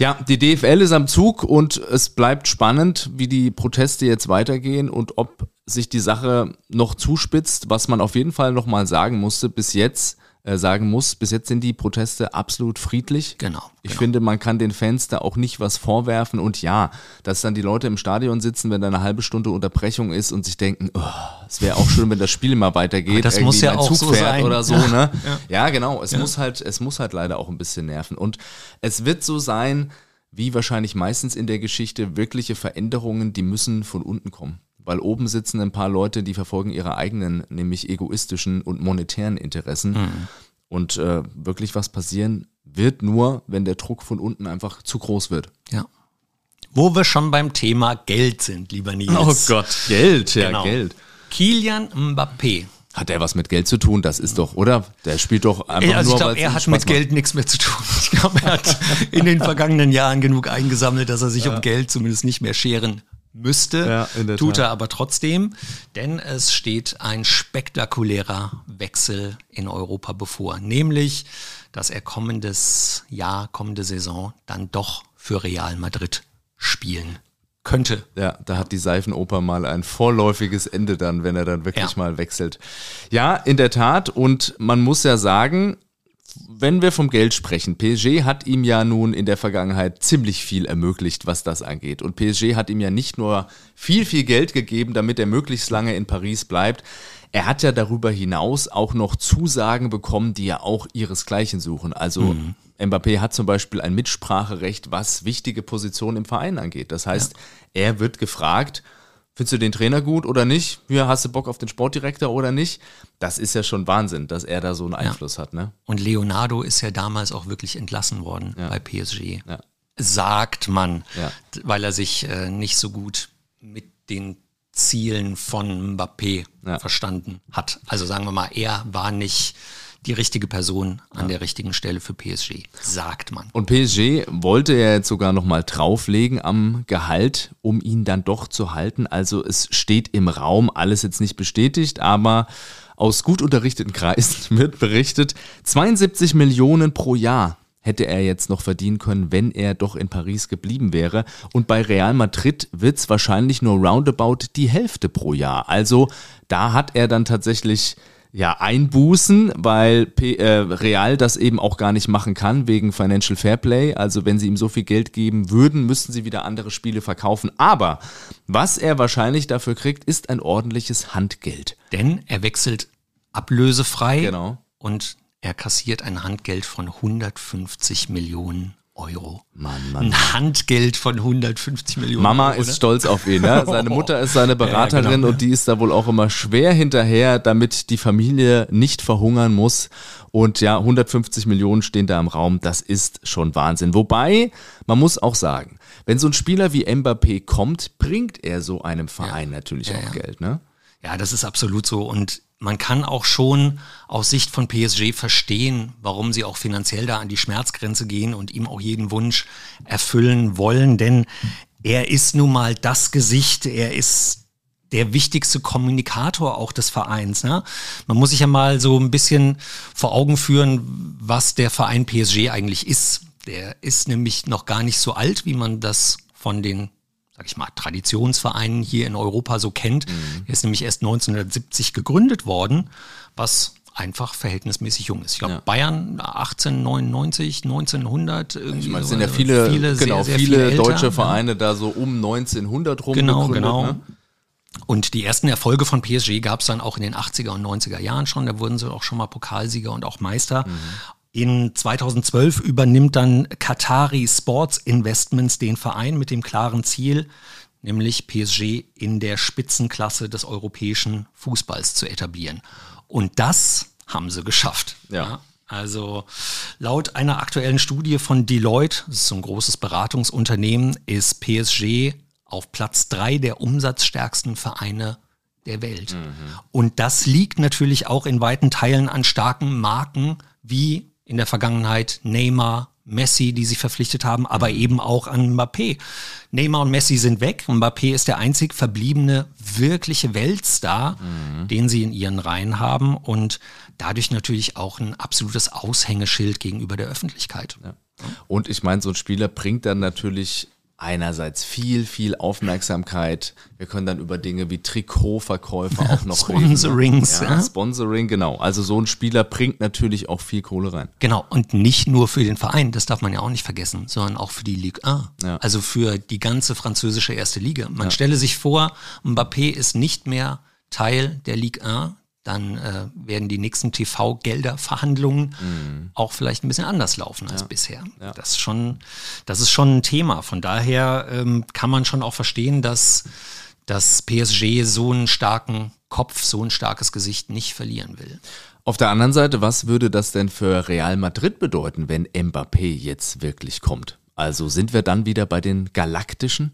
ja, die DFL ist am Zug und es bleibt spannend, wie die Proteste jetzt weitergehen und ob sich die Sache noch zuspitzt, was man auf jeden Fall nochmal sagen musste, bis jetzt äh, sagen muss, bis jetzt sind die Proteste absolut friedlich. Genau. Ich genau. finde, man kann den Fans da auch nicht was vorwerfen. Und ja, dass dann die Leute im Stadion sitzen, wenn da eine halbe Stunde Unterbrechung ist und sich denken, oh, es wäre auch schön, wenn das Spiel mal weitergeht. das muss ja auch Zug so sein. oder so, Ja. ne? Ja. Ja, genau. Es muss halt, es muss halt leider auch ein bisschen nerven. Und es wird so sein, wie wahrscheinlich meistens in der Geschichte, wirkliche Veränderungen, die müssen von unten kommen. Weil oben sitzen ein paar Leute, die verfolgen ihre eigenen, nämlich egoistischen und monetären Interessen. Mhm. Und äh, wirklich was passieren wird nur, wenn der Druck von unten einfach zu groß wird. Ja. Wo wir schon beim Thema Geld sind, lieber Nils. Geld, ja, Genau. Geld. Kilian Mbappé. Hat er was mit Geld zu tun? Das ist doch, oder? Der spielt doch einfach Also nur, ich glaube, er hat Spaß mit macht. Geld nichts mehr zu tun. Ich glaube, er hat in den vergangenen Jahren genug eingesammelt, dass er sich um Geld zumindest nicht mehr scheren müsste. Ja, Tut er aber trotzdem, denn es steht ein spektakulärer Wechsel in Europa bevor. Nämlich, dass er kommendes Jahr, kommende Saison dann doch für Real Madrid spielen könnte. Ja, da hat die Seifenoper mal ein vorläufiges Ende dann, wenn er dann wirklich Ja. mal wechselt. Ja, in der Tat. Und man muss ja sagen, wenn wir vom Geld sprechen, PSG hat ihm ja nun in der Vergangenheit ziemlich viel ermöglicht, was das angeht. Und PSG hat ihm ja nicht nur viel, viel Geld gegeben, damit er möglichst lange in Paris bleibt. Er hat ja darüber hinaus auch noch Zusagen bekommen, die ja auch ihresgleichen suchen. Also Mbappé hat zum Beispiel ein Mitspracherecht, was wichtige Positionen im Verein angeht. Das heißt, er wird gefragt, Findest du den Trainer gut oder nicht? Ja, hast du Bock auf den Sportdirektor oder nicht? Das ist ja schon Wahnsinn, dass er da so einen Einfluss hat, ne? Und Leonardo ist ja damals auch wirklich entlassen worden bei PSG. Ja. Sagt man, Ja. weil er sich äh, nicht so gut mit den Zielen von Mbappé Ja. verstanden hat. Also sagen wir mal, er war nicht die richtige Person an der richtigen Stelle für PSG, sagt man. Und PSG wollte ja jetzt sogar nochmal drauflegen am Gehalt, um ihn dann doch zu halten. Also es steht im Raum, alles jetzt nicht bestätigt, aber aus gut unterrichteten Kreisen wird berichtet, 72 Millionen pro Jahr hätte er jetzt noch verdienen können, wenn er doch in Paris geblieben wäre. Und bei Real Madrid wird es wahrscheinlich nur roundabout die Hälfte pro Jahr. Also da hat er dann tatsächlich ja, Einbußen, weil P äh, Real das eben auch gar nicht machen kann wegen Financial Fairplay. Also wenn sie ihm so viel Geld geben würden, müssten sie wieder andere Spiele verkaufen. Aber was er wahrscheinlich dafür kriegt, ist ein ordentliches Handgeld. Denn er wechselt ablösefrei Genau. und er kassiert ein Handgeld von 150 Millionen Euro. Mann, Mann. Ein Handgeld von 150 Millionen Mama Euro. ist ne? stolz auf ihn. Ne? Seine Mutter ist seine Beraterin genau. und die ist da wohl auch immer schwer hinterher, damit die Familie nicht verhungern muss. Und ja, 150 Millionen stehen da im Raum. Das ist schon Wahnsinn. Wobei, man muss auch sagen, wenn so ein Spieler wie Mbappé kommt, bringt er so einem Verein natürlich Ja, auch ja. Geld. Ne? Ja, das ist absolut so. Und man kann auch schon aus Sicht von PSG verstehen, warum sie auch finanziell da an die Schmerzgrenze gehen und ihm auch jeden Wunsch erfüllen wollen. Denn er ist nun mal das Gesicht, er ist der wichtigste Kommunikator auch des Vereins. Ne? Man muss sich ja mal so ein bisschen vor Augen führen, was der Verein PSG eigentlich ist. Der ist nämlich noch gar nicht so alt, wie man das von den sag ich mal, Traditionsvereinen hier in Europa so kennt. Er ist nämlich erst 1970 gegründet worden, was einfach verhältnismäßig jung ist. Ich glaube, Ja. Bayern 1899, 1900. Irgendwie Ich meine, es sind ja viele, sehr, genau, sehr viele, viel älter, deutsche ne? Vereine da so um 1900 rum Genau, gegründet. genau. Ne? Und die ersten Erfolge von PSG gab es dann auch in den 80er und 90er Jahren schon. Da wurden sie auch schon mal Pokalsieger und auch Meister. In 2012 übernimmt dann Qatari Sports Investments den Verein mit dem klaren Ziel, nämlich PSG in der Spitzenklasse des europäischen Fußballs zu etablieren. Und das haben sie geschafft. Ja. Also laut einer aktuellen Studie von Deloitte, das ist so ein großes Beratungsunternehmen, ist PSG auf Platz drei der umsatzstärksten Vereine der Welt. Und das liegt natürlich auch in weiten Teilen an starken Marken wie in der Vergangenheit Neymar, Messi, die sie verpflichtet haben, aber eben auch an Mbappé. Neymar und Messi sind weg. Mbappé ist der einzig verbliebene wirkliche Weltstar, den sie in ihren Reihen haben und dadurch natürlich auch ein absolutes Aushängeschild gegenüber der Öffentlichkeit. Und ich meine, so ein Spieler bringt dann natürlich einerseits viel, viel Aufmerksamkeit. Wir können dann über Dinge wie Trikotverkäufe auch noch Sponsorings. reden. Ja, Sponsoring, genau. Also so ein Spieler bringt natürlich auch viel Kohle rein. Genau, und nicht nur für den Verein, das darf man ja auch nicht vergessen, sondern auch für die Ligue 1. Ja. Also für die ganze französische erste Liga. Man stelle sich vor, Mbappé ist nicht mehr Teil der Ligue 1, dann äh, werden die nächsten TV-Gelder-Verhandlungen auch vielleicht ein bisschen anders laufen als bisher. Mhm. Ja. Das, ist schon, das ist schon ein Thema. Von daher ähm, kann man schon auch verstehen, dass dass PSG so einen starken Kopf, so ein starkes Gesicht nicht verlieren will. Auf der anderen Seite, was würde das denn für Real Madrid bedeuten, wenn Mbappé jetzt wirklich kommt? Also sind wir dann wieder bei den Galaktischen?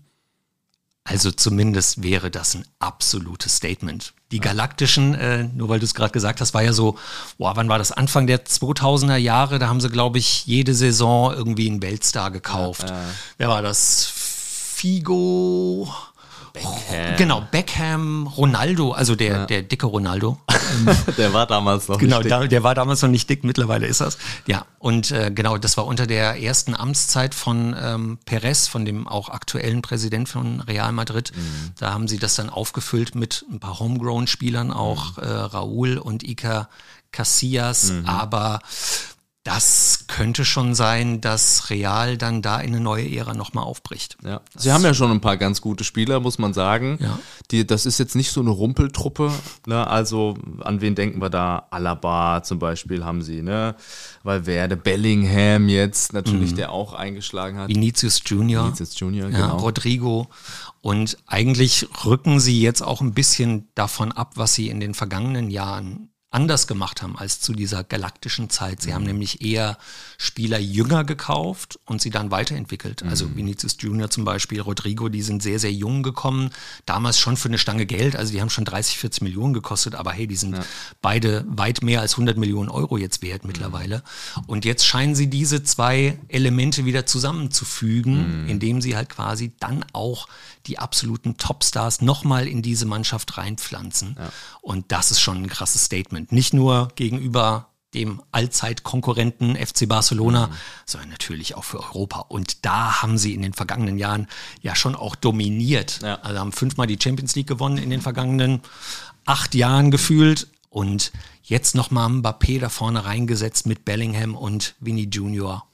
Also zumindest wäre das ein absolutes Statement. Die Galaktischen, äh, nur weil du es gerade gesagt hast, war ja so, boah, wann war das? Anfang der 2000er Jahre, da haben sie, glaube ich, jede Saison irgendwie einen Weltstar gekauft. Wer war das? Figo? Beckham. Genau, Beckham, Ronaldo, also der, der dicke Ronaldo. Der war damals noch Genau, nicht da, der war damals noch nicht dick, mittlerweile ist das. Ja, und äh, genau, das war unter der ersten Amtszeit von ähm, Perez, von dem auch aktuellen Präsident von Real Madrid. Da haben sie das dann aufgefüllt mit ein paar Homegrown-Spielern, auch äh, Raúl und Iker Casillas, aber das könnte schon sein, dass Real dann da in eine neue Ära nochmal aufbricht. Ja. Sie haben ja schon ein paar ganz gute Spieler, muss man sagen. Ja. Die, das ist jetzt nicht so eine Rumpeltruppe. Ne? Also an wen denken wir da? Alaba zum Beispiel haben sie, ne? Valverde, Bellingham jetzt natürlich, der auch eingeschlagen hat. Vinicius Junior. Vinicius Junior, ja, genau. Rodrigo. Und eigentlich rücken sie jetzt auch ein bisschen davon ab, was sie in den vergangenen Jahren anders gemacht haben als zu dieser galaktischen Zeit. Sie haben nämlich eher Spieler jünger gekauft und sie dann weiterentwickelt. Also Vinicius Junior zum Beispiel, Rodrigo, die sind sehr, sehr jung gekommen. Damals schon für eine Stange Geld. Also die haben schon 30, 40 Millionen gekostet. Aber hey, die sind beide weit mehr als 100 Millionen Euro jetzt wert mittlerweile. Und jetzt scheinen sie diese zwei Elemente wieder zusammenzufügen, indem sie halt quasi dann auch die absoluten Topstars nochmal in diese Mannschaft reinpflanzen. Und das ist schon ein krasses Statement. Nicht nur gegenüber dem Allzeitkonkurrenten FC Barcelona, sondern natürlich auch für Europa. Und da haben sie in den vergangenen Jahren ja schon auch dominiert. Ja. Also haben fünfmal die Champions League gewonnen in den vergangenen acht Jahren gefühlt. Und jetzt nochmal Mbappé da vorne reingesetzt mit Bellingham und Vinny Junior.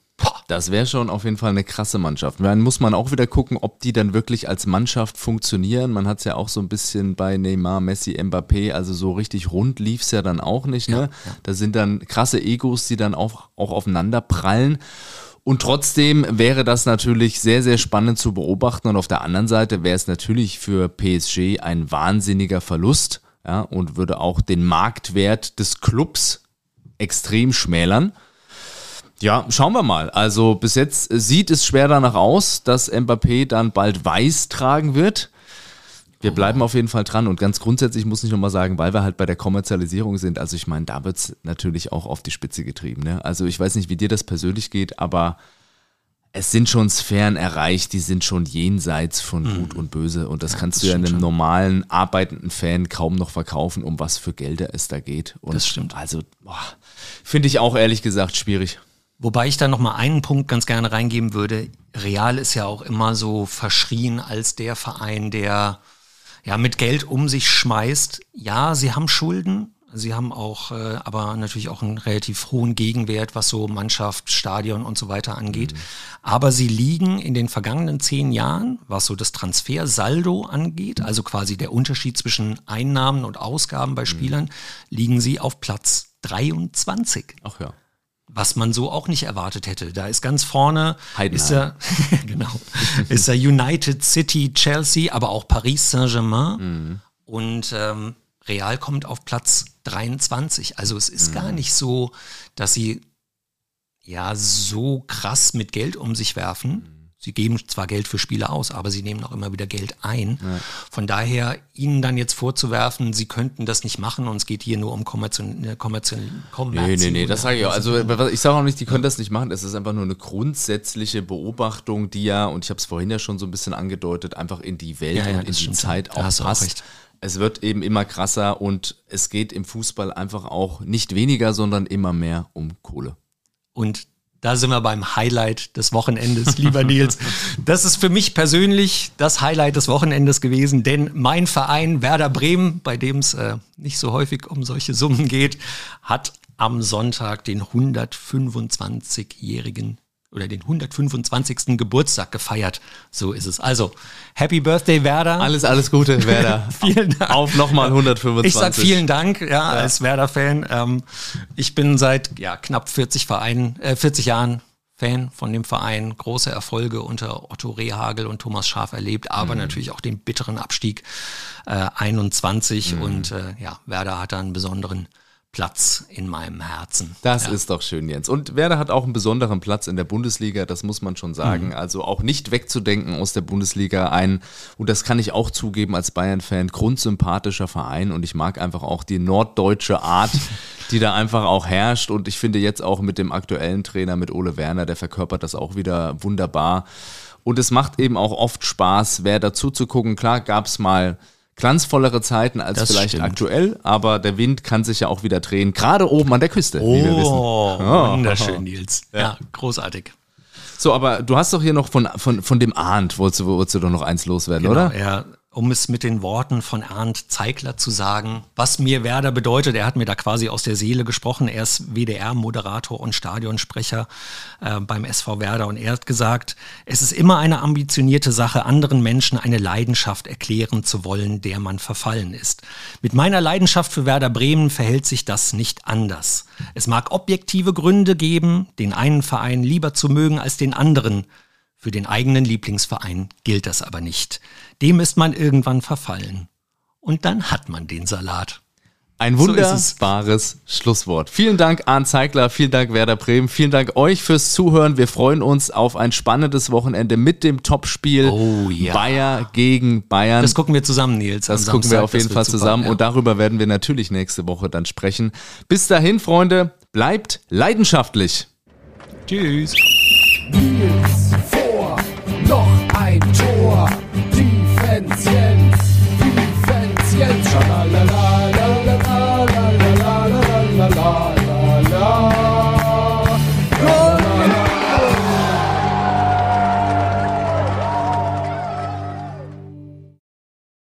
Das wäre schon auf jeden Fall eine krasse Mannschaft. Dann muss man auch wieder gucken, ob die dann wirklich als Mannschaft funktionieren. Man hat es ja auch so ein bisschen bei Neymar, Messi, Mbappé, also so richtig rund lief es ja dann auch nicht. Ne? Da sind dann krasse Egos, die dann auch, auch aufeinander prallen. Und trotzdem wäre das natürlich sehr, sehr spannend zu beobachten. Und auf der anderen Seite wäre es natürlich für PSG ein wahnsinniger Verlust ja, und würde auch den Marktwert des Clubs extrem schmälern. Ja, schauen wir mal. Also bis jetzt sieht es schwer danach aus, dass Mbappé dann bald weiß tragen wird. Wir bleiben auf jeden Fall dran und ganz grundsätzlich muss ich nochmal sagen, weil wir halt bei der Kommerzialisierung sind, also ich meine, da wird es natürlich auch auf die Spitze getrieben. Ne? Also ich weiß nicht, wie dir das persönlich geht, aber es sind schon Sphären erreicht, die sind schon jenseits von Gut und Böse und das kannst das du ja einem schon. normalen, arbeitenden Fan kaum noch verkaufen, um was für Gelder es da geht. Und Das stimmt. Also finde ich auch ehrlich gesagt schwierig. Wobei ich da noch mal einen Punkt ganz gerne reingeben würde. Real ist ja auch immer so verschrien als der Verein, der ja mit Geld um sich schmeißt. Ja, sie haben Schulden, sie haben auch äh, aber natürlich auch einen relativ hohen Gegenwert, was so Mannschaft, Stadion und so weiter angeht. Aber sie liegen in den vergangenen zehn Jahren, was so das Transfersaldo angeht, also quasi der Unterschied zwischen Einnahmen und Ausgaben bei Spielern, liegen sie auf Platz 23 Ach ja. Was man so auch nicht erwartet hätte. Da ist ganz vorne Heidenheim. ist er, genau, ist er United City, Chelsea, aber auch Paris Saint-Germain und ähm, Real kommt auf Platz 23. Also es ist gar nicht so, dass sie ja so krass mit Geld um sich werfen. Sie geben zwar Geld für Spiele aus, aber sie nehmen auch immer wieder Geld ein. Von daher, ihnen dann jetzt vorzuwerfen, sie könnten das nicht machen und es geht hier nur um kommerzielle, kommerzielle, Nee, nee, nee, das sage ich auch. Also ich sage auch nicht, die können das nicht machen. Es ist einfach nur eine grundsätzliche Beobachtung, die ja, und ich habe es vorhin ja schon so ein bisschen angedeutet, einfach in die Welt Ja, ja, und in die. Zeit auch auch passt. recht. Es wird eben immer krasser und es geht im Fußball einfach auch nicht weniger, sondern immer mehr um Kohle. Und Da sind wir beim Highlight des Wochenendes, lieber Nils. Das ist für mich persönlich das Highlight des Wochenendes gewesen, denn mein Verein Werder Bremen, bei dem es äh, nicht so häufig um solche Summen geht, hat am Sonntag den 125-jährigen oder den 125. Geburtstag gefeiert. So ist es. Also, Happy Birthday, Werder. Alles, alles Gute, Werder. vielen Dank. Auf nochmal 125. Ich sag vielen Dank, ja, ja. als Werder-Fan. Ähm, ich bin seit ja, knapp 40 Vereinen, äh, 40 Jahren Fan von dem Verein, große Erfolge unter Otto Rehagel und Thomas Schaf erlebt, aber mhm. natürlich auch den bitteren Abstieg äh, 21 mhm. und äh, ja, Werder hat da einen besonderen Platz in meinem Herzen. Das ja. ist doch schön, Jens. Und Werder hat auch einen besonderen Platz in der Bundesliga, das muss man schon sagen. Mhm. Also auch nicht wegzudenken aus der Bundesliga. Ein, und das kann ich auch zugeben als Bayern-Fan, grundsympathischer Verein. Und ich mag einfach auch die norddeutsche Art, die da einfach auch herrscht. Und ich finde jetzt auch mit dem aktuellen Trainer, mit Ole Werner, der verkörpert das auch wieder wunderbar. Und es macht eben auch oft Spaß, wer dazu zu gucken. Klar gab es mal glanzvollere Zeiten als das vielleicht stimmt. aktuell, aber der Wind kann sich ja auch wieder drehen, gerade oben an der Küste, oh, wie wir wissen. Oh, wunderschön, Nils. Ja. ja, großartig. So, aber du hast doch hier noch von, von, von dem Arndt, wolltest du, wolltest du doch noch eins loswerden, genau, oder? Ja, um es mit den Worten von Arndt Zeigler zu sagen, was mir Werder bedeutet. Er hat mir da quasi aus der Seele gesprochen. Er ist WDR-Moderator und Stadionsprecher äh, beim SV Werder und er hat gesagt, es ist immer eine ambitionierte Sache, anderen Menschen eine Leidenschaft erklären zu wollen, der man verfallen ist. Mit meiner Leidenschaft für Werder Bremen verhält sich das nicht anders. Es mag objektive Gründe geben, den einen Verein lieber zu mögen als den anderen. Für den eigenen Lieblingsverein gilt das aber nicht. Dem ist man irgendwann verfallen. Und dann hat man den Salat. Ein wunderbares so Schlusswort. Vielen Dank, Arndt Zeigler, vielen Dank, Werder Bremen, vielen Dank euch fürs Zuhören. Wir freuen uns auf ein spannendes Wochenende mit dem Topspiel oh, ja. Bayer gegen Bayern. Das gucken wir zusammen, Nils. Das gucken Samstag. wir auf jeden Fall zusammen super, ja. und darüber werden wir natürlich nächste Woche dann sprechen. Bis dahin, Freunde, bleibt leidenschaftlich. Tschüss. Nils. Jens, Jens, wie Fans, Jens, schalalala.